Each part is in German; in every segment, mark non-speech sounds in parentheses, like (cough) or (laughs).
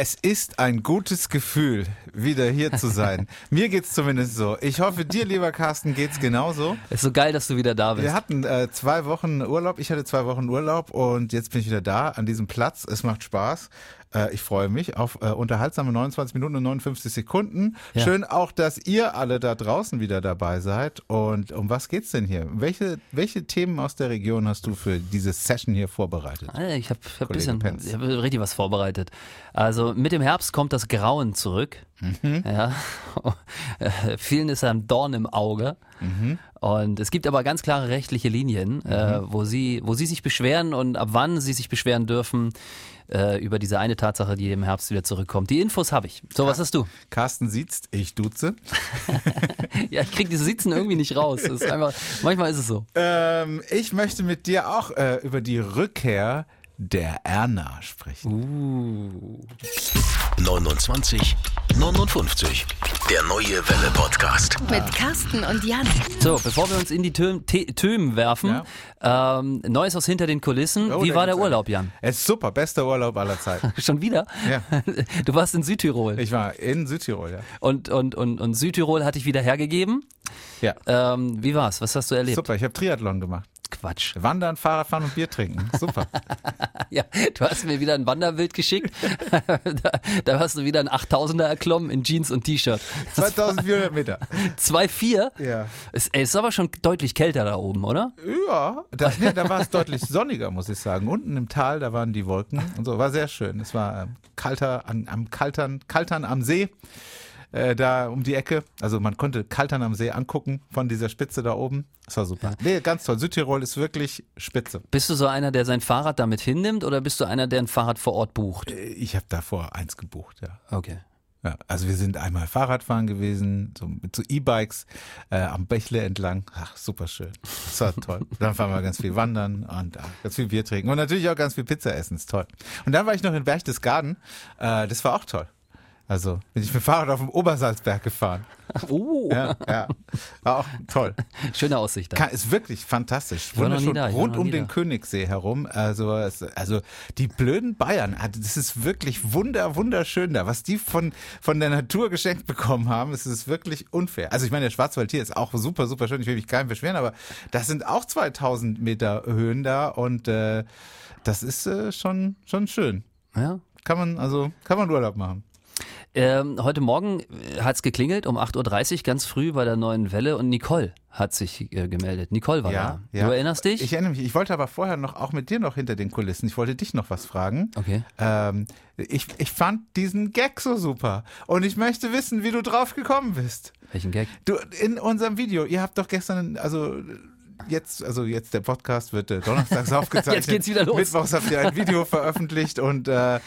Es ist ein gutes Gefühl, wieder hier zu sein. (laughs) Mir geht's zumindest so. Ich hoffe, dir, lieber Carsten, geht's genauso. Ist so geil, dass du wieder da bist. Wir hatten äh, zwei Wochen Urlaub. Ich hatte zwei Wochen Urlaub und jetzt bin ich wieder da an diesem Platz. Es macht Spaß. Äh, ich freue mich auf äh, unterhaltsame 29 Minuten und 59 Sekunden. Ja. Schön auch, dass ihr alle da draußen wieder dabei seid. Und um was geht's denn hier? Welche, welche Themen aus der Region hast du für diese Session hier vorbereitet? Ah, Ich habe hab ein bisschen, ich hab richtig was vorbereitet. Also mit dem Herbst kommt das Grauen zurück. Mhm. Ja. Äh, (laughs) Vielen ist ein Dorn im Auge. Mhm. Und es gibt aber ganz klare rechtliche Linien, äh, wo sie, wo sie sich beschweren und ab wann sie sich beschweren dürfen äh, über diese eine Tatsache, die im Herbst wieder zurückkommt. Die Infos habe ich. So, was hast du? Carsten sieht's, ich duze. (laughs) Ja, ich krieg diese Sitzen irgendwie nicht raus. Ist (laughs) einfach, manchmal ist es so. Ähm, ich möchte mit dir auch äh, über die Rückkehr der Erna sprechen. Uh. 29 59. Der neue Welle Podcast. Mit Carsten und Jan. So, bevor wir uns in die Te- Tömen werfen, ähm, Neues aus hinter den Kulissen. Oh, Wie war der Urlaub, Jan? Es ist super, bester Urlaub aller Zeiten. (laughs) Schon wieder? Ja. (laughs) Du warst in Südtirol. Ich war in Südtirol, ja. Und, und, und, und Südtirol hatte ich wieder hergegeben. Ja. Ähm, wie war's? Was hast du erlebt? Super, ich habe Triathlon gemacht. Quatsch. Wandern, Fahrradfahren und Bier trinken. Super. (laughs) Ja, du hast mir wieder ein Wanderbild geschickt. (laughs) da, da hast du wieder ein 8000er erklommen in Jeans und T-Shirt. 2400 Meter. (laughs) 2,4? Ja. Es, ey, ist aber schon deutlich kälter da oben, oder? Ja, da, nee, da war es deutlich sonniger, muss ich sagen. Unten im Tal, da waren die Wolken und so. War sehr schön. Es war ähm, kalter an, am Kaltern, Kaltern am See. Äh, da um die Ecke. Also man konnte Kaltern am See angucken von dieser Spitze da oben. Das war super. Nee, ganz toll. Südtirol ist wirklich spitze. Bist du so einer, der sein Fahrrad damit hinnimmt oder bist du einer, der ein Fahrrad vor Ort bucht? Äh, Ich habe davor eins gebucht, ja. Okay. Ja, also wir sind einmal Fahrradfahren gewesen, so mit so E-Bikes äh, am Bächle entlang. Ach, super schön. Das war toll. Dann fahren wir ganz viel wandern und äh, ganz viel Bier trinken und natürlich auch ganz viel Pizza essen. Ist toll. Und dann war ich noch in Berchtesgaden. Äh, das war auch toll. Also bin ich mit dem Fahrrad auf dem Obersalzberg gefahren. (laughs) Oh, Ja, ja. War auch toll. schöne Aussicht da. Kann, ist wirklich fantastisch. Wunderschön. Rund um den da. Königssee herum. Also, also die blöden Bayern, also das ist wirklich wunder, wunderschön da. Was die von, von der Natur geschenkt bekommen haben, es ist wirklich unfair. Also ich meine, der Schwarzwald hier ist auch super, super schön. Ich will mich keinem beschweren, aber das sind auch 2000 Meter Höhen da und äh, das ist äh, schon, schon schön. Ja. Kann man, also, kann man Urlaub machen. Ähm, heute Morgen hat es geklingelt um 8.30 Uhr ganz früh bei der neuen Welle und Nicole hat sich äh, gemeldet. Nicole war da. Du erinnerst dich? Ich erinnere mich. Ich wollte aber vorher noch auch mit dir noch hinter den Kulissen. Ich wollte dich noch was fragen. Okay. Ähm, ich, ich fand diesen Gag so super. Und ich möchte wissen, wie du drauf gekommen bist. Welchen Gag? Du, in unserem Video, ihr habt doch gestern, also jetzt, also jetzt der Podcast wird äh, donnerstags (laughs) aufgezeichnet. Jetzt geht's wieder los. Mittwochs habt ihr ein Video veröffentlicht und äh,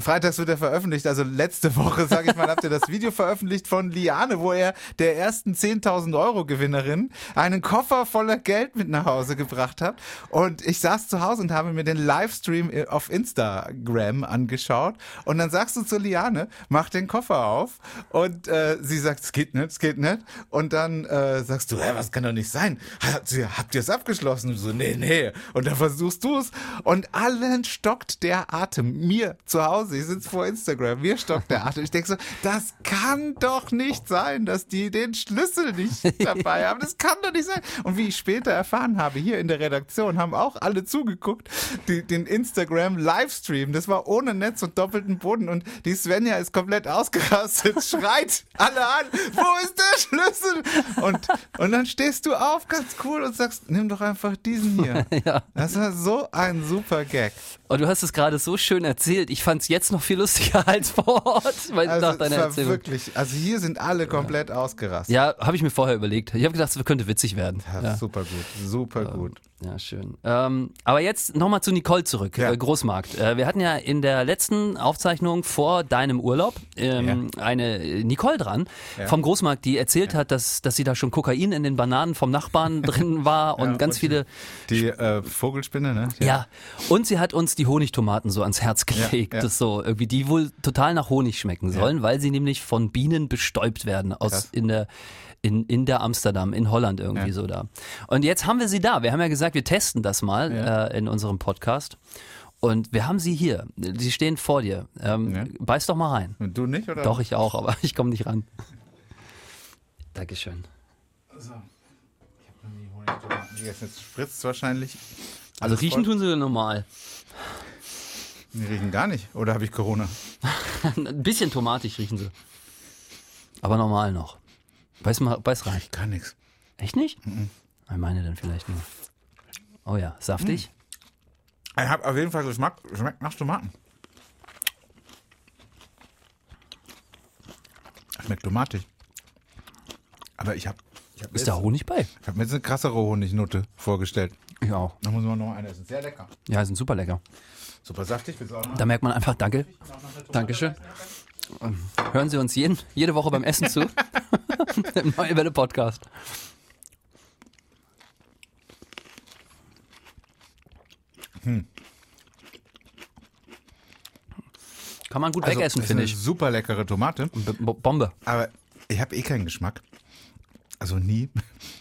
freitags wird er veröffentlicht. Also letzte Woche, sage ich mal, habt ihr das Video veröffentlicht von Liane, wo er der ersten 10.000 Euro Gewinnerin einen Koffer voller Geld mit nach Hause gebracht hat. Und ich saß zu Hause und habe mir den Livestream auf Instagram angeschaut. Und dann sagst du zu Liane, mach den Koffer auf. Und äh, sie sagt, es geht nicht, es geht nicht. Und dann äh, sagst du, hä, was kann doch nicht sein? Habt ihr, habt ihr es abgeschlossen? Und so, nee, nee. Und dann versuchst du es. Und allen stockt der Atem. Mir zu Hause, ich sitze vor Instagram, mir stockt der Atem. Ich denke so, das kann doch nicht sein, dass die den Schlüssel nicht (laughs) dabei haben. Das kann doch nicht sein. Und wie ich später erfahren habe, hier in der Redaktion haben auch alle zugeguckt, die, den Instagram-Livestream. Das war ohne Netz und doppelten Boden. Und die Svenja ist komplett ausgerastet, (laughs) schreit alle an, wo ist der Schlüssel? Und, und dann stehst du auf, ganz cool, und sagst, nimm doch einfach diesen hier. (laughs) Ja. Das war so ein super Gag. Und du hast es gerade so schön erzählt. Ich fand es jetzt noch viel lustiger (laughs) als vor Ort. Weil Also, nach es deiner Erzählung. wirklich, also hier sind alle komplett ausgerastet. Ja, habe ich mir vorher überlegt. Ich habe gedacht, es könnte witzig werden. Ja, Ja, Super gut, super gut. Ja schön. Ähm, aber jetzt nochmal zu Nicole zurück, Ja. äh, Großmarkt. Äh, wir hatten ja in der letzten Aufzeichnung vor deinem Urlaub ähm, eine äh, Nicole dran Ja. vom Großmarkt, die erzählt hat, dass, dass sie da schon Kokain in den Bananen vom Nachbarn (laughs) drin war und Ja, ganz und viele Die äh, Vogelspinne, ne? Ja, und sie hat uns die Honigtomaten so ans Herz gelegt, ja. das so irgendwie, die wohl total nach Honig schmecken sollen, weil sie nämlich von Bienen bestäubt werden aus Krass. in der in, in der Amsterdam, in Holland irgendwie Ja. so da. Und jetzt haben wir sie da. Wir haben ja gesagt, wir testen das mal Ja. äh, in unserem Podcast. Und wir haben sie hier. Sie stehen vor dir. Ähm, Ja. Beiß doch mal rein. Und du nicht, oder? Doch, ich auch, aber (laughs) ich komme nicht ran. Dankeschön. So. Ich habe noch nie Honigtomaten gegessen. Jetzt spritzt es wahrscheinlich. Also riechen voll. tun sie normal. Die riechen gar nicht. Oder habe ich Corona? (laughs) Ein bisschen tomatig riechen sie. Aber normal noch. Beiß mal, beiß rein. Ich kann nichts. Echt nicht? Ich meine dann vielleicht nur. Oh ja, saftig. Ich habe auf jeden Fall Geschmack. Schmeckt nach Tomaten. Schmeckt tomatig. Aber ich habe ich hab Ist jetzt, da Honig bei? ich hab mir jetzt eine krassere Honignote vorgestellt. Ich auch. Da muss man noch eine essen. Sehr lecker. Ja, sind super lecker. Super saftig. Willst du auch noch? Da merkt man einfach, danke. Dankeschön. Ähm, Hören Sie uns jeden, jede Woche beim Essen zu. (laughs) Im Neue Welle Podcast. Kann man gut Also, wegessen, finde ich. Super leckere Tomate. B- Bombe. Aber ich habe eh keinen Geschmack. Also nie.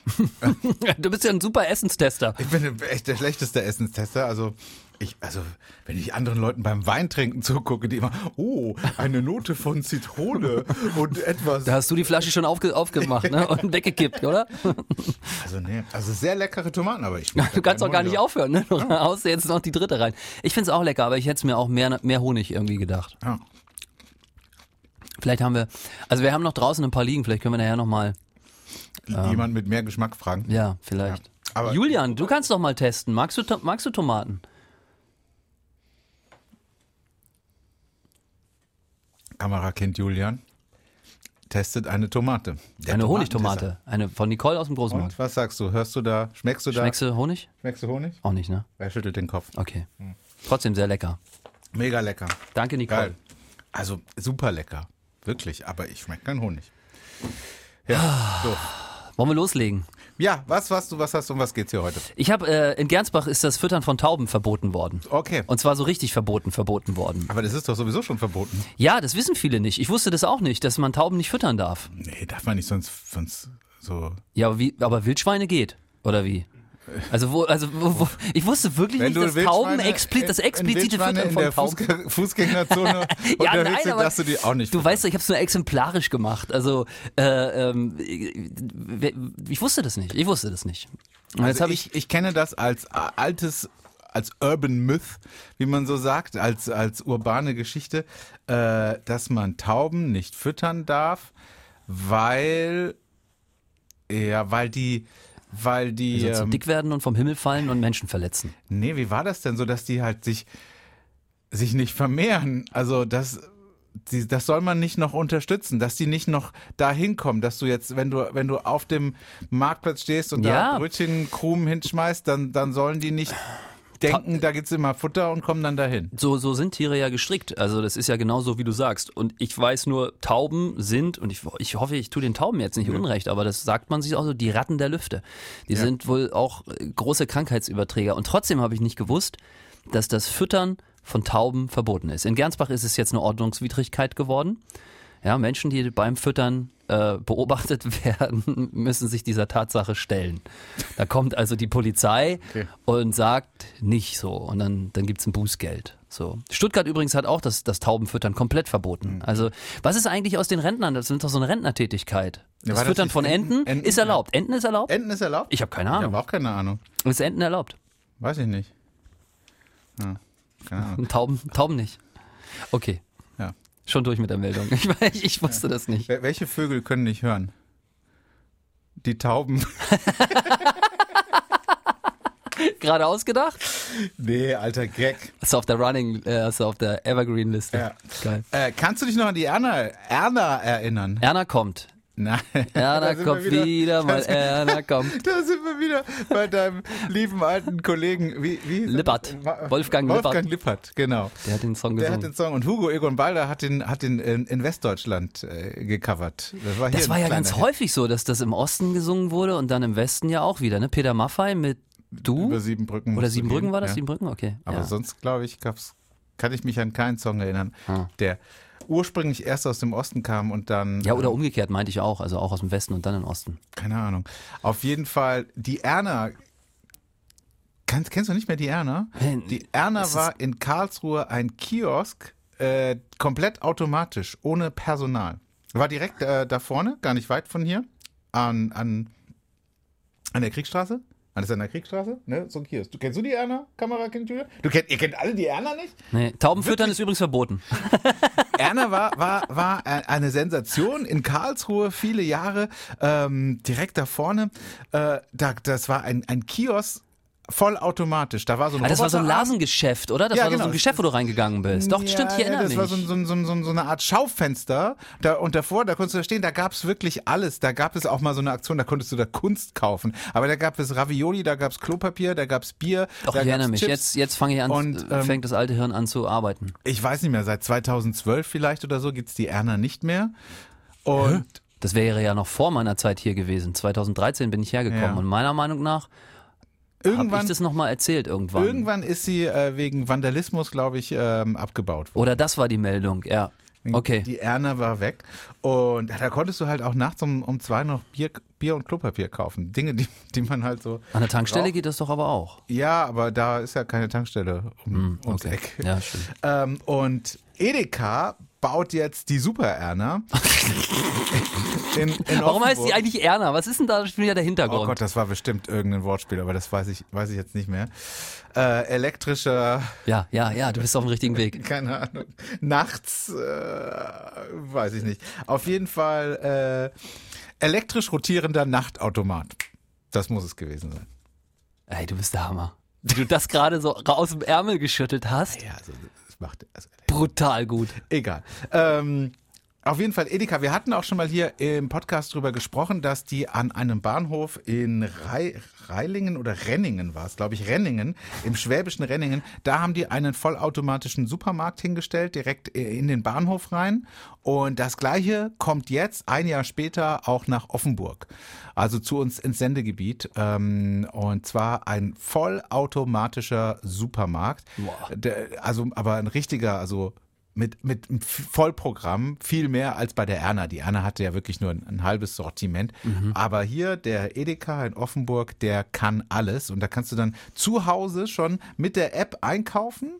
(laughs) Du bist ja ein super Essenstester. Ich bin echt der schlechteste Essenstester. Also ich, also wenn ich anderen Leuten beim Weintrinken zugucke, die immer, oh, eine Note von Zitrone und etwas. Da hast du die Flasche schon aufge aufgemacht ne? (laughs) und weggekippt, oder? (laughs) Also nee, also sehr leckere Tomaten, aber ich. Du kannst auch gar nicht aufhören, ne? Du haust jetzt noch die dritte rein. Ich finde es auch lecker, aber ich hätte es mir auch mehr, mehr Honig irgendwie gedacht. Ja. Vielleicht haben wir, also wir haben noch draußen ein paar liegen, vielleicht können wir nachher nochmal, Jemand mit mehr Geschmack fragen. ja, vielleicht. Ja, aber- Julian, du kannst doch mal testen. Magst du, magst du Tomaten? Kamerakind Julian testet eine Tomate. Der Eine. Honigtomate. Eine von Nicole aus dem Großmarkt. Und was sagst du? Hörst du da? Schmeckst du da? Schmeckst du Honig? Schmeckst du Honig? Auch nicht, ne? Er schüttelt den Kopf. Okay. Trotzdem sehr lecker. Mega lecker. Danke, Nicole. Geil. Also super lecker. Wirklich, aber ich schmecke keinen Honig. Ja, so. Wollen wir loslegen? Ja, was, was du, was hast du, um was geht's hier heute? Ich habe, äh, in Gernsbach ist das Füttern von Tauben verboten worden. Okay. Und zwar so richtig verboten, verboten worden. Aber das ist doch sowieso schon verboten. Ja, das wissen viele nicht. Ich wusste das auch nicht, dass man Tauben nicht füttern darf. Nee, darf man nicht sonst, sonst so. Ja, aber, wie, aber Wildschweine geht. Oder wie? Also wo, also wo, wo, ich wusste wirklich nicht, dass Tauben explizit, das explizite Wildschweine Füttern von der Tauben. Fußgä Fußgängerzone (laughs) Ja, nein, sind, aber darfst du die auch nicht. Du weißt ich habe es nur exemplarisch gemacht. Also äh, ähm, ich wusste das nicht. Ich wusste das nicht. Und also ich, ich, ich kenne das als äh, altes, als Urban Myth, wie man so sagt, als, als urbane Geschichte, äh, dass man Tauben nicht füttern darf, weil, ja, weil die, weil die, die so ähm, dick werden und vom Himmel fallen und Menschen verletzen. Nee, wie war das denn so, dass die halt sich, sich nicht vermehren? Also das, die, das soll man nicht noch unterstützen, dass die nicht noch dahin kommen, dass du jetzt, wenn du, wenn du auf dem Marktplatz stehst und Ja. da Brötchen, Krumen hinschmeißt, dann, dann sollen die nicht denken, da gibt's immer Futter und kommen dann dahin. So, so sind Tiere ja gestrickt. Also das ist ja genauso, wie du sagst. Und ich weiß nur, Tauben sind, und ich, ich hoffe, ich tue den Tauben jetzt nicht unrecht, aber das sagt man sich auch so, die Ratten der Lüfte. Die sind wohl auch äh, große Krankheitsüberträger. Und trotzdem habe ich nicht gewusst, dass das Füttern von Tauben verboten ist. In Gernsbach ist es jetzt eine Ordnungswidrigkeit geworden. Ja, Menschen, die beim Füttern äh, beobachtet (laughs) werden, müssen sich dieser Tatsache stellen. Da kommt also die Polizei Okay. und sagt nicht so. Und dann, dann gibt's ein Bußgeld. So. Stuttgart übrigens hat auch das, das Taubenfüttern komplett verboten. Also, was ist eigentlich aus den Rentnern? Das sind doch so eine Rentnertätigkeit. Das das Füttern nicht von Enten? Enten, Enten? ist erlaubt. Enten ist erlaubt? Enten ist erlaubt? Ich habe keine Ich Ahnung. habe auch keine Ahnung. Ist Enten erlaubt? Weiß ich nicht. Ja, keine Ahnung. (laughs) Tauben, Tauben nicht. Okay. Schon durch mit der Meldung. Ich, ich, ich wusste das nicht. Wel- Welche Vögel können nicht hören? Die Tauben. (laughs) Gerade ausgedacht? Nee, alter Gag. Ist auf der Running, äh, ist auf der Evergreen-Liste. Ja. Geil. Äh, kannst du dich noch an die Erna, Erna erinnern? Erna kommt. Nein. Erna (laughs) kommt wieder, mal Erna kommt. (laughs) Da sind wir wieder bei deinem lieben alten Kollegen, wie, wie er? Lippert. Wa- Wolfgang Wolfgang Lippert, genau. Der hat den Song Der hat gesungen. den Song und Hugo Egon Balder hat den, hat den in, in Westdeutschland äh, gecovert. Das war, hier Das war ja ganz Hit. häufig so, dass das im Osten gesungen wurde und dann im Westen ja auch wieder. Ne? Peter Maffay mit Du? Über Siebenbrücken. Oder Siebenbrücken war das? ja. Siebenbrücken? Okay. Aber ja. sonst, glaube ich, gab's, kann ich mich an keinen Song erinnern, Ah. der ursprünglich erst aus dem Osten kam und dann. ja, oder ähm, umgekehrt meinte ich auch. Also auch aus dem Westen und dann im Osten. Keine Ahnung. Auf jeden Fall, die Erna Kannst, kennst du nicht mehr die Erna? Die Erna war in Karlsruhe ein Kiosk, äh, komplett automatisch, ohne Personal. War direkt äh, da vorne, gar nicht weit von hier, an, an, an der Kriegstraße. Das ist an der Kriegstraße, ne? So ein Kiosk. Du kennst du die Erna, Kamera kennt Julia? Du kennt, ihr kennt alle die Erna nicht? Nee, Taubenfüttern ist übrigens verboten. (laughs) Erna war, war, war eine Sensation in Karlsruhe, viele Jahre, ähm, direkt da vorne. Äh, da, das war ein, ein Kiosk vollautomatisch. Da war so ein Ah, das war so ein. Lasengeschäft, oder? Das Ja, war doch so genau. ein Geschäft, wo du reingegangen bist. Doch, Ja, stimmt, ich erinnere das mich. war so, so, so, so, eine Art Schaufenster. Da, und davor, da konntest du da stehen, da gab es wirklich alles. Da gab es auch mal so eine Aktion, da konntest du da Kunst kaufen. Aber da gab es Ravioli, da gab es Klopapier, da gab es Bier. Doch, ich erinnere mich. Chips. Jetzt, jetzt fange ich an, Und, äh, ähm, fängt das alte Hirn an zu arbeiten. Ich weiß nicht mehr, seit 2012 vielleicht oder so gibt's die Erna nicht mehr. Und Das wäre ja noch vor meiner Zeit hier gewesen. 2013 bin ich hergekommen. Ja. Und meiner Meinung nach habe ich irgendwann, das nochmal erzählt irgendwann. irgendwann ist sie äh, wegen Vandalismus, glaube ich, ähm, abgebaut worden. Oder das war die Meldung, ja. Okay. Die Erna war weg. Und da konntest du halt auch nachts um, um zwei noch Bier, Bier und Klopapier kaufen. Dinge, die, die man halt so. An der Tankstelle braucht. geht das doch aber auch. Ja, aber da ist ja keine Tankstelle um, ums Okay. Eck. Ja, stimmt. Ähm, und Edeka baut jetzt die Super Erna. (laughs) in, in Warum heißt die eigentlich Erna? Was ist denn da schon wieder der Hintergrund? Oh Gott, das war bestimmt irgendein Wortspiel, aber das weiß ich, weiß ich jetzt nicht mehr. Äh, elektrischer, Ja, ja, ja, du bist auf dem richtigen Weg. (laughs) keine Ahnung, nachts, äh, weiß ich nicht. Auf jeden Fall äh, elektrisch rotierender Nachtautomat. Das muss es gewesen sein. Ey, du bist der Hammer. Wie du das gerade so aus dem Ärmel geschüttelt hast. Ja, also macht also, Brutal gut. Egal. Ähm, auf jeden Fall Edeka. Wir hatten auch schon mal hier im Podcast drüber gesprochen, dass die an einem Bahnhof in Rei Reilingen oder Renningen war es, glaube ich, Renningen, im schwäbischen Renningen, da haben die einen vollautomatischen Supermarkt hingestellt, direkt in den Bahnhof rein. Und das gleiche kommt jetzt, ein Jahr später, auch nach Offenburg. Also zu uns ins Sendegebiet. Ähm, und zwar ein vollautomatischer Supermarkt. Der, also, aber ein richtiger, also mit, mit Vollprogramm, viel mehr als bei der Erna. Die Erna hatte ja wirklich nur ein, ein halbes Sortiment. Aber hier, der Edeka in Offenburg, der kann alles. Und da kannst du dann zu Hause schon mit der App einkaufen.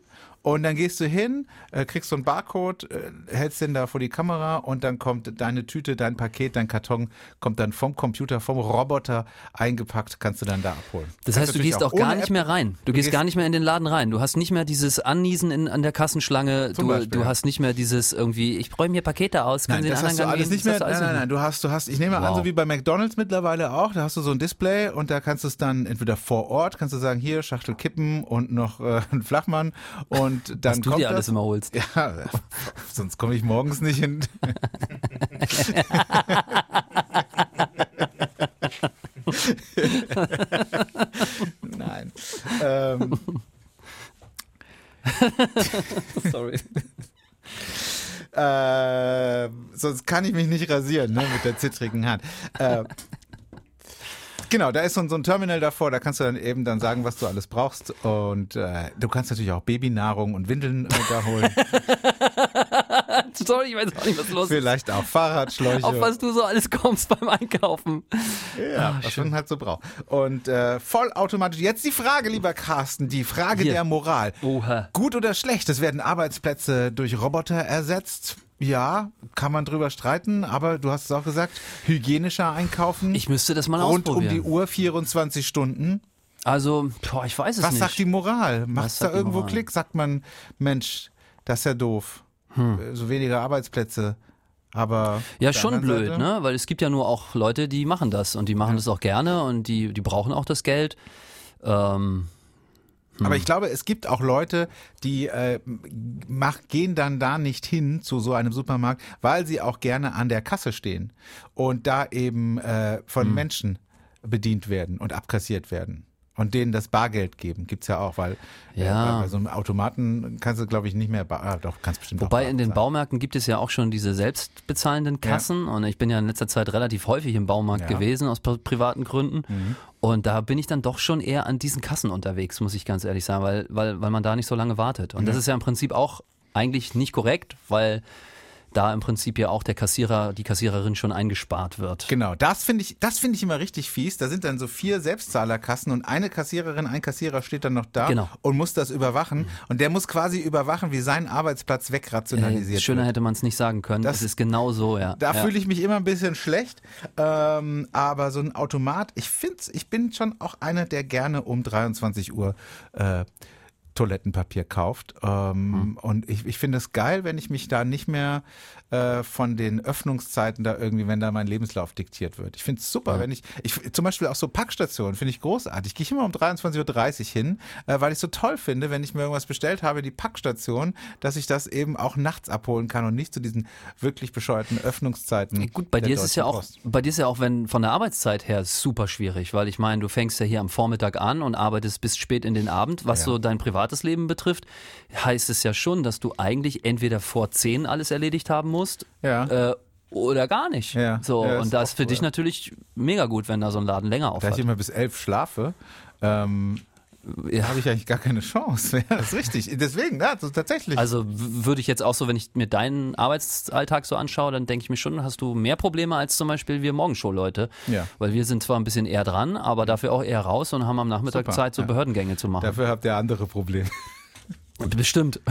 Und dann gehst du hin, äh, kriegst so einen Barcode, äh, hältst den da vor die Kamera und dann kommt deine Tüte, dein Paket, dein Karton, kommt dann vom Computer, vom Roboter eingepackt, kannst du dann da abholen. Das heißt, du gehst auch gar nicht App- mehr rein. Du, gehst gehst- gar nicht mehr in den Laden rein. Du hast nicht mehr dieses Anniesen in, an der Kassenschlange. Du, Beispiel, du hast nicht mehr dieses irgendwie, ich räume mir Pakete aus, Nein, Sie den anderen du gehen? nicht mehr. Du Nein, alles nein, nein. Du hast, du hast, ich nehme an, Wow. so wie bei McDonalds mittlerweile auch, da hast du so ein Display und da kannst du es dann entweder vor Ort, kannst du sagen, hier, Schachtel kippen und noch äh, (laughs) ein Flachmann und dann Was du kommt dir alles das. immer holst. Ja, (laughs) sonst komme ich morgens nicht hin. (laughs) Nein. Ähm, (laughs) Sorry. Äh, sonst kann ich mich nicht rasieren, ne, mit der zittrigen Hand. Äh, genau, da ist so, ein- so ein Terminal davor, da kannst du dann eben dann sagen, was du alles brauchst. Und äh, du kannst natürlich auch Babynahrung und Windeln äh, da holen. Sorry, ich weiß auch nicht, was los ist. Vielleicht auch Fahrradschläuche. Auf was du so alles kommst beim Einkaufen. Ja, was man halt so braucht. Und äh, vollautomatisch. Jetzt die Frage, lieber Carsten, die Frage Hier. der Moral. Oha. Gut oder schlecht? Es werden Arbeitsplätze durch Roboter ersetzt. Ja, kann man drüber streiten, aber du hast es auch gesagt, hygienischer einkaufen. Ich müsste das mal rund um ausprobieren. die Uhr 24 Stunden. Also, boah, ich weiß es Was nicht. sagt die Moral? Macht Was es da irgendwo Moral? Klick? Sagt man, Mensch, das ist ja doof. Hm. Äh, So weniger Arbeitsplätze. Aber Ja, schon blöd, Seite- ne? Weil es gibt ja nur auch Leute, die machen das und die machen das auch gerne und die, die brauchen auch das Geld. Ähm, Aber ich glaube, es gibt auch Leute, die äh, mach, gehen dann da nicht hin zu so einem Supermarkt, weil sie auch gerne an der Kasse stehen und da eben äh, von Hm. Menschen bedient werden und abkassiert werden. Und denen das Bargeld geben, gibt's ja auch, weil Ja. äh, bei so einem Automaten kannst du, glaube ich, nicht mehr, ah, doch, kannst bestimmt Wobei in den bezahlen. Baumärkten gibt es ja auch schon diese selbstbezahlenden Kassen und ich bin ja in letzter Zeit relativ häufig im Baumarkt Ja. Mhm. gewesen aus pri- privaten Gründen und da bin ich dann doch schon eher an diesen Kassen unterwegs, muss ich ganz ehrlich sagen, weil, weil, weil man da nicht so lange wartet. Und das ist ja im Prinzip auch eigentlich nicht korrekt, weil da im Prinzip ja auch der Kassierer, die Kassiererin schon eingespart wird. Genau, das finde ich, das finde ich immer richtig fies. Da sind dann so vier Selbstzahlerkassen und eine Kassiererin, ein Kassierer steht dann noch da Genau. und muss das überwachen. Und der muss quasi überwachen, wie sein Arbeitsplatz wegrationalisiert Äh, schöner wird. hätte man es nicht sagen können. Das- Das ist genau so, ja. Da ja. fühle ich mich immer ein bisschen schlecht. Ähm, aber so ein Automat, ich finde, ich bin schon auch einer, der gerne um 23 Uhr äh, Toilettenpapier kauft. Ähm, Und ich, ich finde es geil, wenn ich mich da nicht mehr äh, von den Öffnungszeiten da irgendwie, wenn da mein Lebenslauf diktiert wird. Ich finde es super, wenn ich, ich, zum Beispiel auch so Packstationen finde ich großartig. Gehe ich immer um 23.30 Uhr hin, äh, weil ich so toll finde, wenn ich mir irgendwas bestellt habe, die Packstation, dass ich das eben auch nachts abholen kann und nicht zu diesen wirklich bescheuerten Öffnungszeiten. Gut, bei dir ist es ja auch, Post. bei dir ist ja auch, wenn von der Arbeitszeit her super schwierig, weil ich meine, du fängst ja hier am Vormittag an und arbeitest bis spät in den Abend. Was Ja. so dein privates Leben betrifft, heißt es ja schon, dass du eigentlich entweder vor zehn alles erledigt haben musst Ja. äh, oder gar nicht. Ja. So Ja, und das ist für cool. dich natürlich mega gut, wenn da so ein Laden länger auf Da ich immer bis elf schlafe, ähm, habe ich eigentlich gar keine Chance. (laughs) Ja, das ist richtig. Deswegen, ja, so tatsächlich. Also würde ich jetzt auch so, wenn ich mir deinen Arbeitsalltag so anschaue, dann denke ich mir schon, hast du mehr Probleme als zum Beispiel wir Morgenshow-Leute. Ja. Weil wir sind zwar ein bisschen eher dran, aber dafür auch eher raus und haben am Nachmittag Super, Zeit, so ja. Behördengänge zu machen. Dafür habt ihr andere Probleme. Bestimmt. (laughs)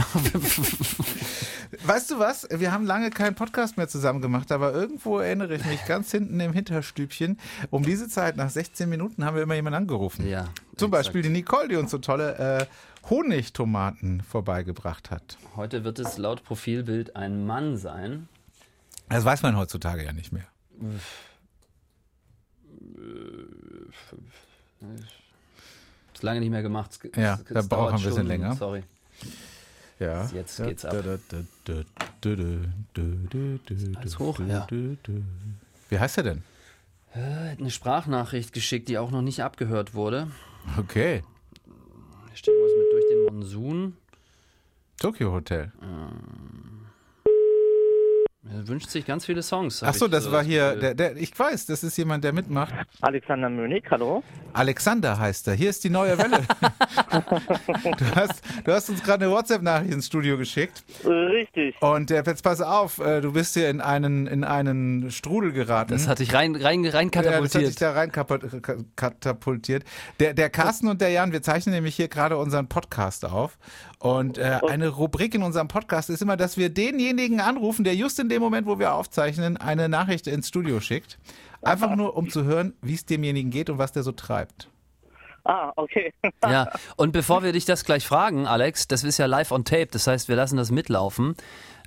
Weißt du was? Wir haben lange keinen Podcast mehr zusammen gemacht, aber irgendwo erinnere ich mich ganz hinten im Hinterstübchen. Um diese Zeit, nach 16 Minuten, haben wir immer jemanden angerufen. ja. Zum exakt. Beispiel die Nicole, die uns so tolle äh, Honigtomaten vorbeigebracht hat. Heute wird es laut Profilbild ein Mann sein. Das weiß man heutzutage ja nicht mehr. Ist lange nicht mehr gemacht. Es- Ja, da braucht dauert man ein bisschen Stunden. länger. Sorry. Ja. Jetzt geht's ab. Alles hoch, ja. Wie heißt er denn? Er hat eine Sprachnachricht geschickt, die auch noch nicht abgehört wurde. Okay. Hier steht was mit durch den Monsun. Tokyo Hotel. Er wünscht sich ganz viele Songs. hab Ach so, ich das war hier, der, der, ich weiß, das ist jemand, der mitmacht. Alexander Mönig, hallo. Alexander heißt er. Hier ist die neue Welle. (laughs) (laughs) du, hast, du hast uns gerade eine WhatsApp-Nachricht ins Studio geschickt. Richtig. Und äh, jetzt pass auf, äh, du bist hier in einen, in einen Strudel geraten. Das hat dich rein, rein, rein Ja, das hat dich katapultiert. da rein katapultiert. Der, der Carsten und der Jan, wir zeichnen nämlich hier gerade unseren Podcast auf. Und äh, eine Rubrik in unserem Podcast ist immer, dass wir denjenigen anrufen, der just in dem Moment, wo wir aufzeichnen, eine Nachricht ins Studio schickt. Einfach nur, um zu hören, wie es demjenigen geht und was der so treibt. Ah, okay. (laughs) Ja, und bevor wir dich das gleich fragen, Alex, das ist ja live on tape, das heißt, wir lassen das mitlaufen.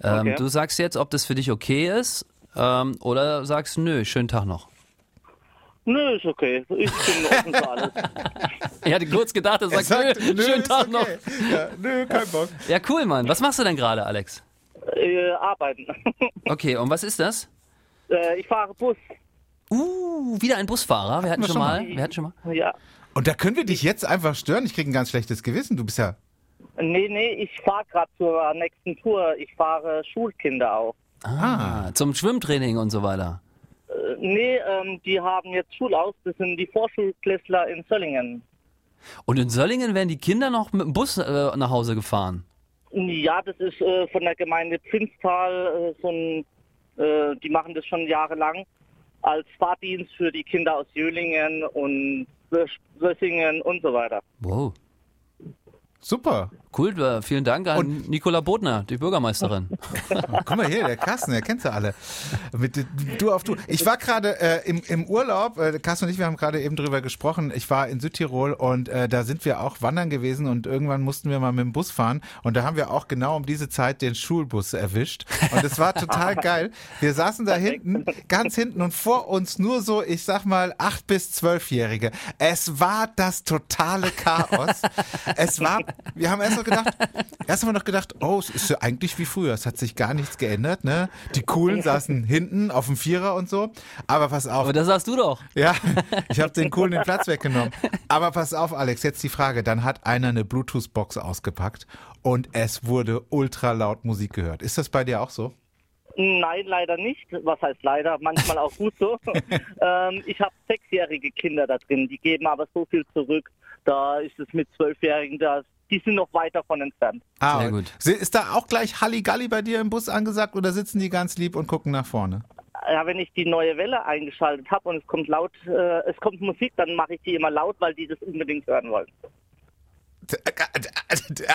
Ähm, Okay. Du sagst jetzt, ob das für dich okay ist ähm, oder sagst, nö, schönen Tag noch. Nö, ist okay. Ich bin offen für alles. Ich hatte kurz gedacht, er sagt, nö, schönen ist Tag noch. okay. Ja, nö, kein Bock. (laughs) Ja, cool, Mann. Was machst du denn gerade, Alex? Äh, arbeiten. (laughs) Okay, und was ist das? äh, ich fahre Bus. Uh, wieder ein Busfahrer. Wir hatten wir schon schon mal. mal. Wir hatten schon mal. Ja. Und da können wir dich jetzt einfach stören. Ich kriege ein ganz schlechtes Gewissen. Du bist ja. Nee, nee, ich fahre gerade zur nächsten Tour. Ich fahre Schulkinder auch. Ah, zum Schwimmtraining und so weiter. Äh, nee, ähm, die haben jetzt Schulaus. Das sind die Vorschulklässler in Söllingen. Und in Söllingen werden die Kinder noch mit dem Bus äh, nach Hause gefahren. Ja, das ist äh, von der Gemeinde Pfinstal äh, so ein, äh, die machen das schon jahrelang als Fahrdienst für die Kinder aus Jölingen und Wössingen und so weiter. Wow. Super. Cool, äh, vielen Dank an Und- Nicola Bodner, die Bürgermeisterin. (laughs) Guck mal hier, der Carsten, der kennt sie alle. Mit du auf du. Ich war gerade äh, im, im Urlaub, äh, Carsten und ich, wir haben gerade eben drüber gesprochen. Ich war in Südtirol und äh, da sind wir auch wandern gewesen und irgendwann mussten wir mal mit dem Bus fahren und da haben wir auch genau um diese Zeit den Schulbus erwischt und es war total (laughs) geil. Wir saßen da hinten, ganz hinten und vor uns nur so, ich sag mal, acht bis zwölfjährige. Es war das totale Chaos. Es war, wir haben erst noch gedacht, erst haben wir noch gedacht, oh, es ist ja eigentlich wie früher. Es hat sich gar nichts geändert, ne? Die Coolen saßen hinten auf dem Vierer und so. Aber pass auf. Aber das sagst du doch. Ja, ich habe den Coolen den Platz weggenommen. Aber pass auf, Alex, jetzt die Frage. Dann hat einer eine Bluetooth-Box ausgepackt und es wurde ultra laut Musik gehört. Ist das bei dir auch so? Nein, leider nicht. Was heißt leider? Manchmal auch gut so. (laughs) ähm, ich habe sechsjährige Kinder da drin, die geben aber so viel zurück. Da ist es mit Zwölfjährigen, da die sind noch weit davon entfernt. Ah, Sehr gut. Ist da auch gleich Halligalli bei dir im Bus angesagt oder sitzen die ganz lieb und gucken nach vorne? Ja, wenn ich die neue Welle eingeschaltet habe und es kommt laut, äh, es kommt Musik, dann mache ich die immer laut, weil die das unbedingt hören wollen.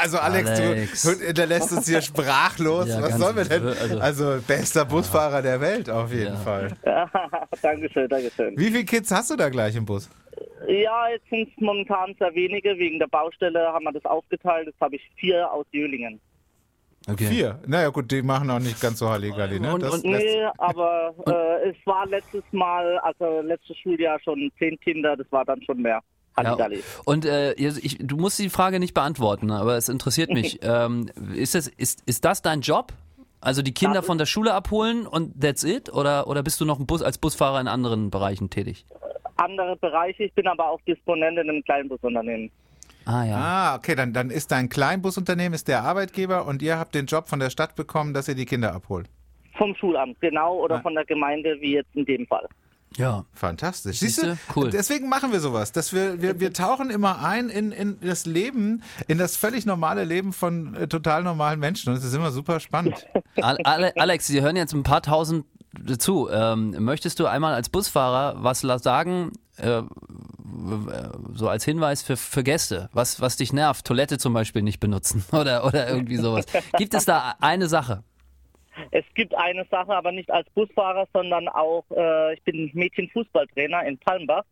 Also Alex, Alex. Du, der lässt uns hier sprachlos. Ja, Was sollen wir denn? also- Also bester Busfahrer der Welt auf jeden Ja. Fall. (laughs) Dankeschön, Dankeschön. Wie viele Kids hast du da gleich im Bus? Ja, jetzt sind es momentan sehr wenige. Wegen der Baustelle haben wir das aufgeteilt. Jetzt habe ich vier aus Jölingen. Okay. Vier. Naja gut, die machen auch nicht ganz so Halligalli. Ne? Und- und- Nee, aber äh, es war letztes Mal, also letztes Schuljahr schon zehn Kinder. Das war dann schon mehr. Ja, Halligalli. und äh, ich, du musst die Frage nicht beantworten, aber es interessiert mich. (laughs) ähm, ist, es, ist, ist das dein Job? Also die Kinder Das von der Schule abholen und that's it? Oder, oder bist du noch ein Bus, als Busfahrer in anderen Bereichen tätig? Andere Bereiche. Ich bin aber auch Disponent in einem kleinen Busunternehmen. Ah ja. Ah, okay, dann, dann ist dein Kleinbusunternehmen ist der Arbeitgeber und ihr habt den Job von der Stadt bekommen, dass ihr die Kinder abholt. Vom Schulamt, genau, oder Ah. von der Gemeinde, wie jetzt in dem Fall. Ja. Fantastisch. Siehste? Cool. Deswegen machen wir sowas, dass wir, wir, wir tauchen immer ein in, in das Leben, in das völlig normale Leben von äh, total normalen Menschen. Und es ist immer super spannend. (laughs) Al- Ale Alex, Sie hören jetzt ein paar tausend zu. Ähm, möchtest du einmal als Busfahrer was sagen, äh, so als Hinweis für, für Gäste, was, was dich nervt? Toilette zum Beispiel nicht benutzen (laughs) oder, oder irgendwie sowas. Gibt es da eine Sache? Es gibt eine Sache, aber nicht als Busfahrer, sondern auch, äh, ich bin Mädchenfußballtrainer in Palmbach.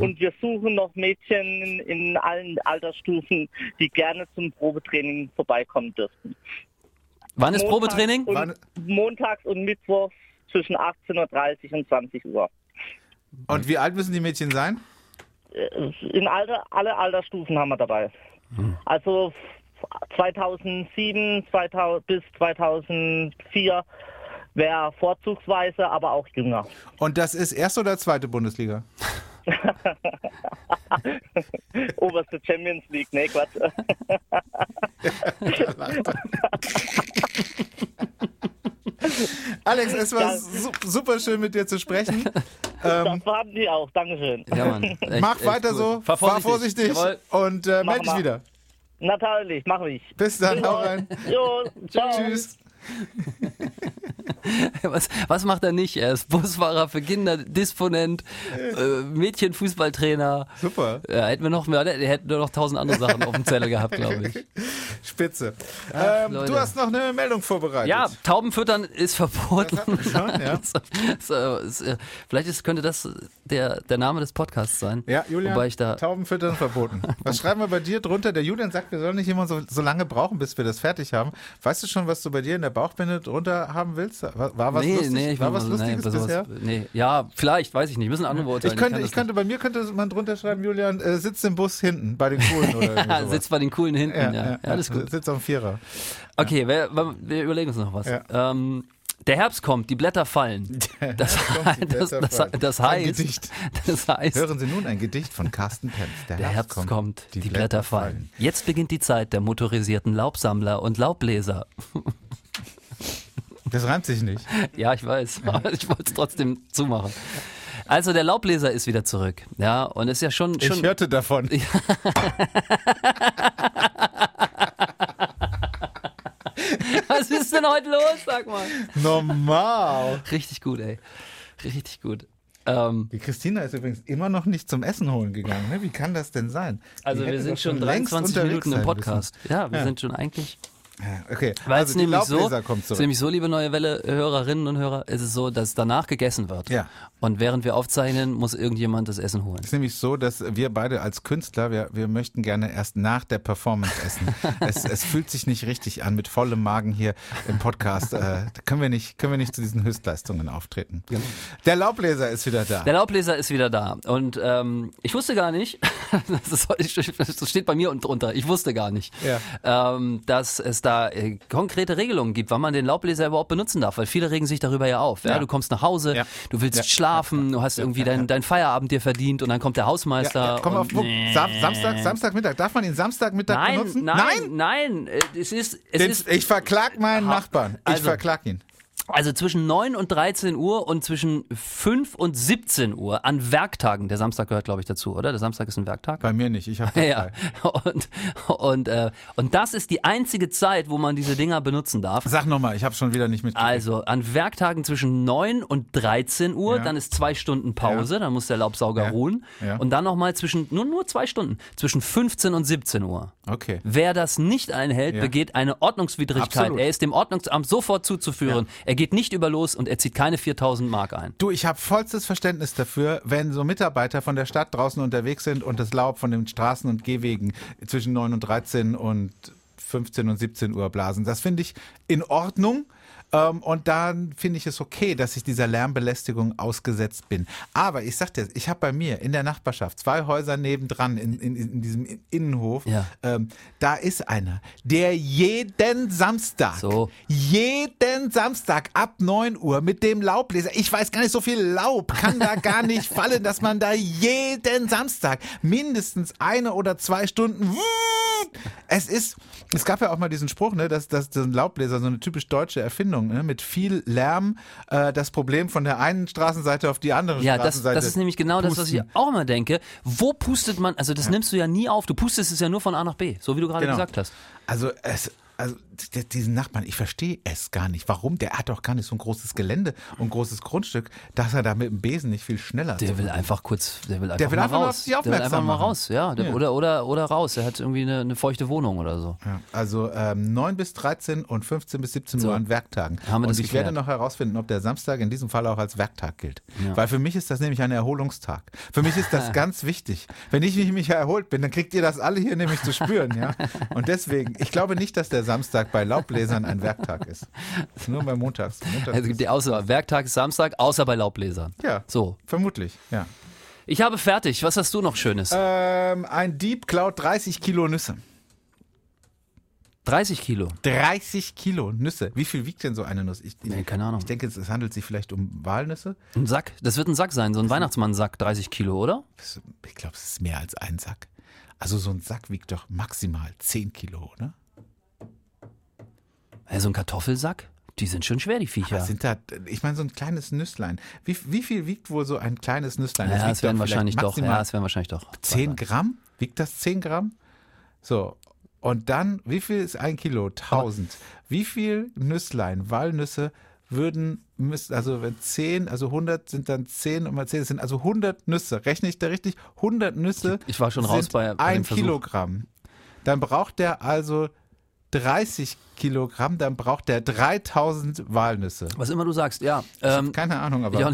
Und wir suchen noch Mädchen in allen Altersstufen, die gerne zum Probetraining vorbeikommen dürften. Wann ist Montags Probetraining? Und, Wann- montags und mittwochs zwischen 18.30 Uhr und 20 Uhr. Und wie alt müssen die Mädchen sein? Äh, In alle, alle Altersstufen haben wir dabei. Also 2007 2000, bis 2004 wäre vorzugsweise, aber auch jünger. Und das ist erste oder zweite Bundesliga? (laughs) Oberste Champions League, nee, Quatsch. (laughs) Alex, es war su super schön mit dir zu sprechen. Ähm, Das haben die auch, Dankeschön. Ja, Mann. Echt, mach echt weiter cool. so, Fahr vorsichtig. Jawohl. und äh, melde dich wieder. Natürlich, mach ich. Bis dann, hau rein. (laughs) Jo, ciao. Tschüss. (laughs) Was, was macht er nicht? Er ist Busfahrer für Kinder, Disponent, äh, Mädchenfußballtrainer. Super, Ja, hätten wir noch mehr, der hätte nur noch tausend andere Sachen auf dem Zettel gehabt, glaube ich. (laughs) spitze. Ach, ähm, du hast noch eine Meldung vorbereitet. Ja, Taubenfüttern ist verboten. schon, ja. (laughs) so, ist, äh, vielleicht ist, könnte das der, der Name des Podcasts sein. Ja, Julian, Wobei ich da, Tauben füttern verboten. Was (laughs) schreiben wir bei dir drunter? Der Julian sagt, wir sollen nicht immer so, so lange brauchen, bis wir das fertig haben. Weißt du schon, was du bei dir in der Bauchbinde drunter haben willst? War, war was, lustig, war was Lustiges sowas- bisher? Nee, ja, vielleicht, weiß ich nicht. Müssen andere beurteilen. Ich könnte, ich das könnte, bei mir könnte man drunter schreiben, Julian, äh, sitzt im Bus hinten, bei den Coolen oder (laughs) sowas. Sitzt bei den coolen hinten, ja. Ja, alles gut. Sitzt am Vierer. Okay, wir, wir überlegen uns noch was. Ja. Ähm, der Herbst kommt, die Blätter fallen. (laughs) Das, kommt, das, Blätter das, fallen. das Ein heißt, Gedicht. das heißt, Hören Sie nun ein Gedicht von Carsten Penz. Der, der Herbst kommt, die, Blätter, fallen. Jetzt beginnt die Zeit der motorisierten Laubsammler und Laubbläser. (laughs) Das reimt sich nicht. Ja, ich weiß, (laughs) aber ich wollte es trotzdem zumachen. Also der Laubbläser ist wieder zurück, ja, und ist ja schon schon Ich hörte davon. Was ist denn heute los, sag mal? Normal. Richtig gut, ey. Richtig gut. Ähm, Die Christina ist übrigens immer noch nicht zum Essen holen gegangen. Ne? Wie kann das denn sein? also Die wir hätte sind schon längst 23 unterwegs Minuten im Podcast. Ja, wir Ja. sind schon eigentlich (laughs) okay, Weil also es nämlich so, es nämlich so, liebe neue Welle Hörerinnen und Hörer, ist es so, dass danach gegessen wird. Ja. Und während wir aufzeichnen, muss irgendjemand das Essen holen. Es ist nämlich so, dass wir beide als Künstler, wir, wir möchten gerne erst nach der Performance essen. (laughs) es, es fühlt sich nicht richtig an, mit vollem Magen hier im Podcast. Äh, können wir nicht, können wir nicht zu diesen Höchstleistungen auftreten. Der Laubbläser ist wieder da. Der Laubbläser ist wieder da. Und ähm, ich wusste gar nicht, (laughs) das, ist, das steht bei mir drunter, ich wusste gar nicht, ähm, dass es da äh, konkrete Regelungen gibt, wann man den Laubbläser überhaupt benutzen darf. Weil viele regen sich darüber ja auf. Ja? Du kommst nach Hause, du willst schlafen, du hast irgendwie dein, dein Feierabend dir verdient und dann kommt der Hausmeister. Komm auf Punkt. Sam Samstag, Samstagmittag. Darf man ihn Samstagmittag Nein, benutzen? nein, nein, äh, es ist, es Den, ist ich verklag meinen Nachbarn. Ich Also- verklag ihn. Also zwischen 9 und 13 Uhr und zwischen 5 und 17 Uhr an Werktagen. Der Samstag gehört, glaube ich, dazu, oder? Der Samstag ist ein Werktag. Bei mir nicht. Ich habe (laughs) Ja, und, und, äh, und das ist die einzige Zeit, wo man diese Dinger benutzen darf. Sag nochmal, ich habe schon wieder nicht mitgekriegt. Also an Werktagen zwischen 9 und 13 Uhr, Ja. dann ist zwei Stunden Pause, dann muss der Laubsauger Ja. ruhen. Ja. Und dann nochmal zwischen, nur, nur zwei Stunden, zwischen 15 und 17 Uhr. Okay. Wer das nicht einhält, Ja. begeht eine Ordnungswidrigkeit. Absolut. Er ist dem Ordnungsamt sofort zuzuführen. Er geht nicht über los und er zieht keine 4000 Mark ein. Du, ich habe vollstes Verständnis dafür, wenn so Mitarbeiter von der Stadt draußen unterwegs sind und das Laub von den Straßen und Gehwegen zwischen 9 und 13 und 15 und 17 Uhr blasen. Das finde ich in Ordnung. Ähm, und dann finde ich es okay, dass ich dieser Lärmbelästigung ausgesetzt bin. Aber ich sag dir, ich habe bei mir in der Nachbarschaft zwei Häuser nebendran in, in, in diesem Innenhof. Ja. Ähm, da ist einer, der jeden Samstag, So. jeden Samstag ab 9 Uhr mit dem Laubbläser, ich weiß gar nicht, so viel Laub kann da gar nicht (laughs) fallen, dass man da jeden Samstag mindestens eine oder zwei Stunden. Es ist, es gab ja auch mal diesen Spruch, ne, dass, dass ein Laubbläser so eine typisch deutsche Erfindung, ne, mit viel Lärm äh, das Problem von der einen Straßenseite auf die andere Ja, das, Straßenseite. das ist nämlich genau das, was ich pusten. auch immer denke. Wo pustet man, also das nimmst du ja nie auf, du pustest es ja nur von A nach B, so wie du gerade Genau. gesagt hast. Also es, also diesen Nachbarn, ich verstehe es gar nicht. Warum? Der hat doch gar nicht so ein großes Gelände und ein großes Grundstück, dass er da mit dem Besen nicht viel schneller. Der will einfach kurz, der will einfach will mal einfach raus. der will einfach mal raus, ja. Der, Ja. Oder, oder, oder raus. Er hat irgendwie eine, eine feuchte Wohnung oder so. Ja, also ähm, 9 bis 13 und 15 bis 17 So. Uhr an Werktagen. Haben wir und das ich geklärt. werde noch herausfinden, ob der Samstag in diesem Fall auch als Werktag gilt. Weil für mich ist das nämlich ein Erholungstag. Für mich ist das (laughs) ganz wichtig. Wenn ich nicht mich erholt bin, dann kriegt ihr das alle hier nämlich zu spüren. Ja? (laughs) Und deswegen, ich glaube nicht, dass der Samstag bei Laubbläsern ein Werktag ist. ist (laughs) nur bei Montags. Montags Also es gibt die Auswahl. Werktag ist Samstag, außer bei Laubbläsern. ja, So. vermutlich. Ja. Ich habe fertig. Was hast du noch Schönes? Ähm, ein Dieb klaut 30 Kilo Nüsse. 30 Kilo. 30 Kilo Nüsse. Wie viel wiegt denn so eine Nuss? Ich, Nee, keine Ahnung. Ich denke, es handelt sich vielleicht um Walnüsse. Ein Sack. Das wird ein Sack sein, so ein Weihnachtsmann-Sack, 30 Kilo, oder? Ich glaube, es ist mehr als ein Sack. Also so ein Sack wiegt doch maximal 10 Kilo, ne? So ein Kartoffelsack? Die sind schon schwer, die Viecher. Was sind da, ich meine, so ein kleines Nüsslein. Wie, wie viel wiegt wohl so ein kleines Nüsslein? ja, wiegt es werden wahrscheinlich doch. Ja, es werden wahrscheinlich doch. 10 Gramm? Wiegt das 10 Gramm? So. Und dann, wie viel ist ein Kilo? 1000. Wie viel Nüsslein, Walnüsse würden, müssen, also wenn 10, also 100 sind dann 10 und mal 10, das sind also 100 Nüsse. Rechne ich da richtig? 100 Nüsse Ich war schon raus bei- bei ein. Kilogramm. Dann braucht der also 30 Kilogramm, dann braucht der 3000 Walnüsse. Was immer du sagst, ja. Ähm, Keine Ahnung, aber.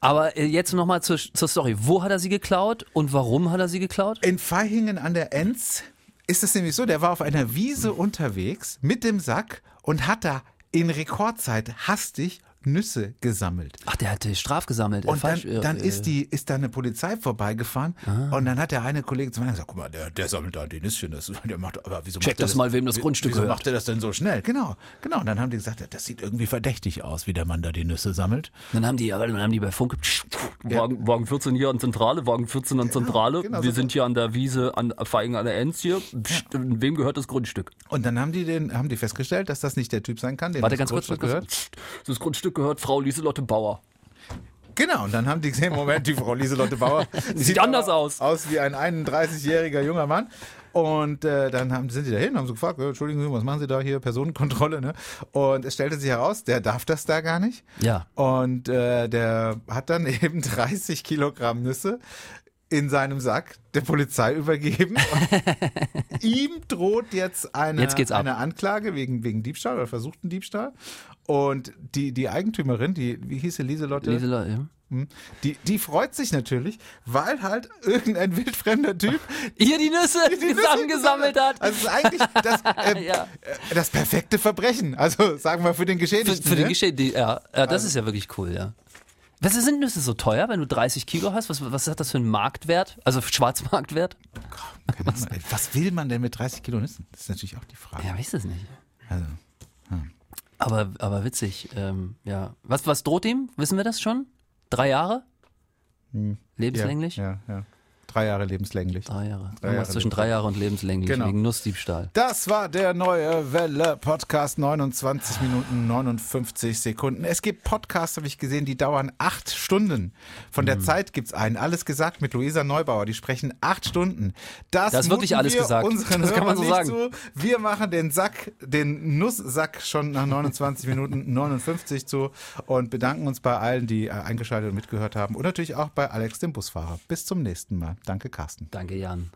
Aber äh, jetzt nochmal zur, zur Story. Wo hat er sie geklaut und warum hat er sie geklaut? In Vaihingen an der Enz ist es nämlich so, der war auf einer Wiese unterwegs mit dem Sack und hat da in Rekordzeit hastig Nüsse gesammelt. Ach, der hatte Straf gesammelt. äh, Und dann, äh, dann äh, ist die, ist da eine Polizei vorbeigefahren und dann hat der eine Kollege zu mir gesagt, guck mal, der, der sammelt da die Nüsschen, das, (laughs) der macht, aber wieso Check macht der das mal, wem das Grundstück wieso gehört. macht er das denn so schnell? Genau, genau. Und dann haben die gesagt, das sieht irgendwie verdächtig aus, wie der Mann da die Nüsse sammelt. Dann haben die, ja, dann haben die bei Funk. Wagen, Wagen 14 hier an Zentrale, Wagen 14 an Zentrale. genau Wir so. sind hier an der Wiese, an Feigen an der Enz hier. Psst, Wem gehört das Grundstück? Und dann haben die den, haben die festgestellt, dass das nicht der Typ sein kann, dem Warte das ganz kurz. Grundstück gehört. Psst, Das Grundstück gehört Frau Lieselotte Bauer. Genau, und dann haben die gesehen, Moment, die Frau Lieselotte Bauer (laughs) Sieht anders aus. Aus wie ein 31-jähriger junger Mann. Und äh, dann haben, sind die da hin, haben so gefragt, äh, Entschuldigen Sie, was machen Sie da hier, Personenkontrolle, ne? Und es stellte sich heraus, der darf das da gar nicht. Ja. Und äh, der hat dann (laughs) eben 30 Kilogramm Nüsse in seinem Sack der Polizei übergeben. (laughs) Ihm droht jetzt eine, Jetzt eine Anklage wegen, wegen Diebstahl oder versuchten Diebstahl. Und die, die Eigentümerin, die, wie hieß sie, Lieselotte? Lieselotte, ja. Hm. Die, die freut sich natürlich, weil halt irgendein wildfremder Typ (laughs) Hier die Nüsse die zusammengesammelt hat. Also es ist eigentlich das, (laughs) ähm, Ja. äh, das perfekte Verbrechen. Also sagen wir für den Für, Geschädigten. für die ne? Geschichte, die- ja, ja, das Also ist ja wirklich cool, ja. Was sind Nüsse so teuer, wenn du 30 Kilo hast? Was, was hat das für einen Marktwert? Also Schwarzmarktwert? Was will man denn mit 30 Kilo Nüssen? Das ist natürlich auch die Frage. Ja, weiß es nicht. Also, Aber, aber witzig, ähm, ja. Was, was droht ihm? Wissen wir das schon? Drei Jahre? Lebenslänglich? Hm. Ja, ja. Drei Jahre lebenslänglich. Drei Jahre. Drei Jahre zwischen drei Jahre und lebenslänglich Genau. wegen Nussdiebstahl. Das war der neue Welle Podcast, 29 Minuten 59 Sekunden. Es gibt Podcasts, habe ich gesehen, die dauern acht Stunden. Von Mhm. der Zeit gibt's einen. Alles gesagt mit Luisa Neubauer. Die sprechen acht Stunden. Das, Da ist wirklich alles wir gesagt. Unseren Das kann man so nicht Zu. Wir machen den Sack, den Nusssack schon nach 29 Minuten (laughs) 59 zu und bedanken uns bei allen, die äh, eingeschaltet und mitgehört haben und natürlich auch bei Alex, dem Busfahrer. Bis zum nächsten Mal. Danke, Carsten. Danke, Jan.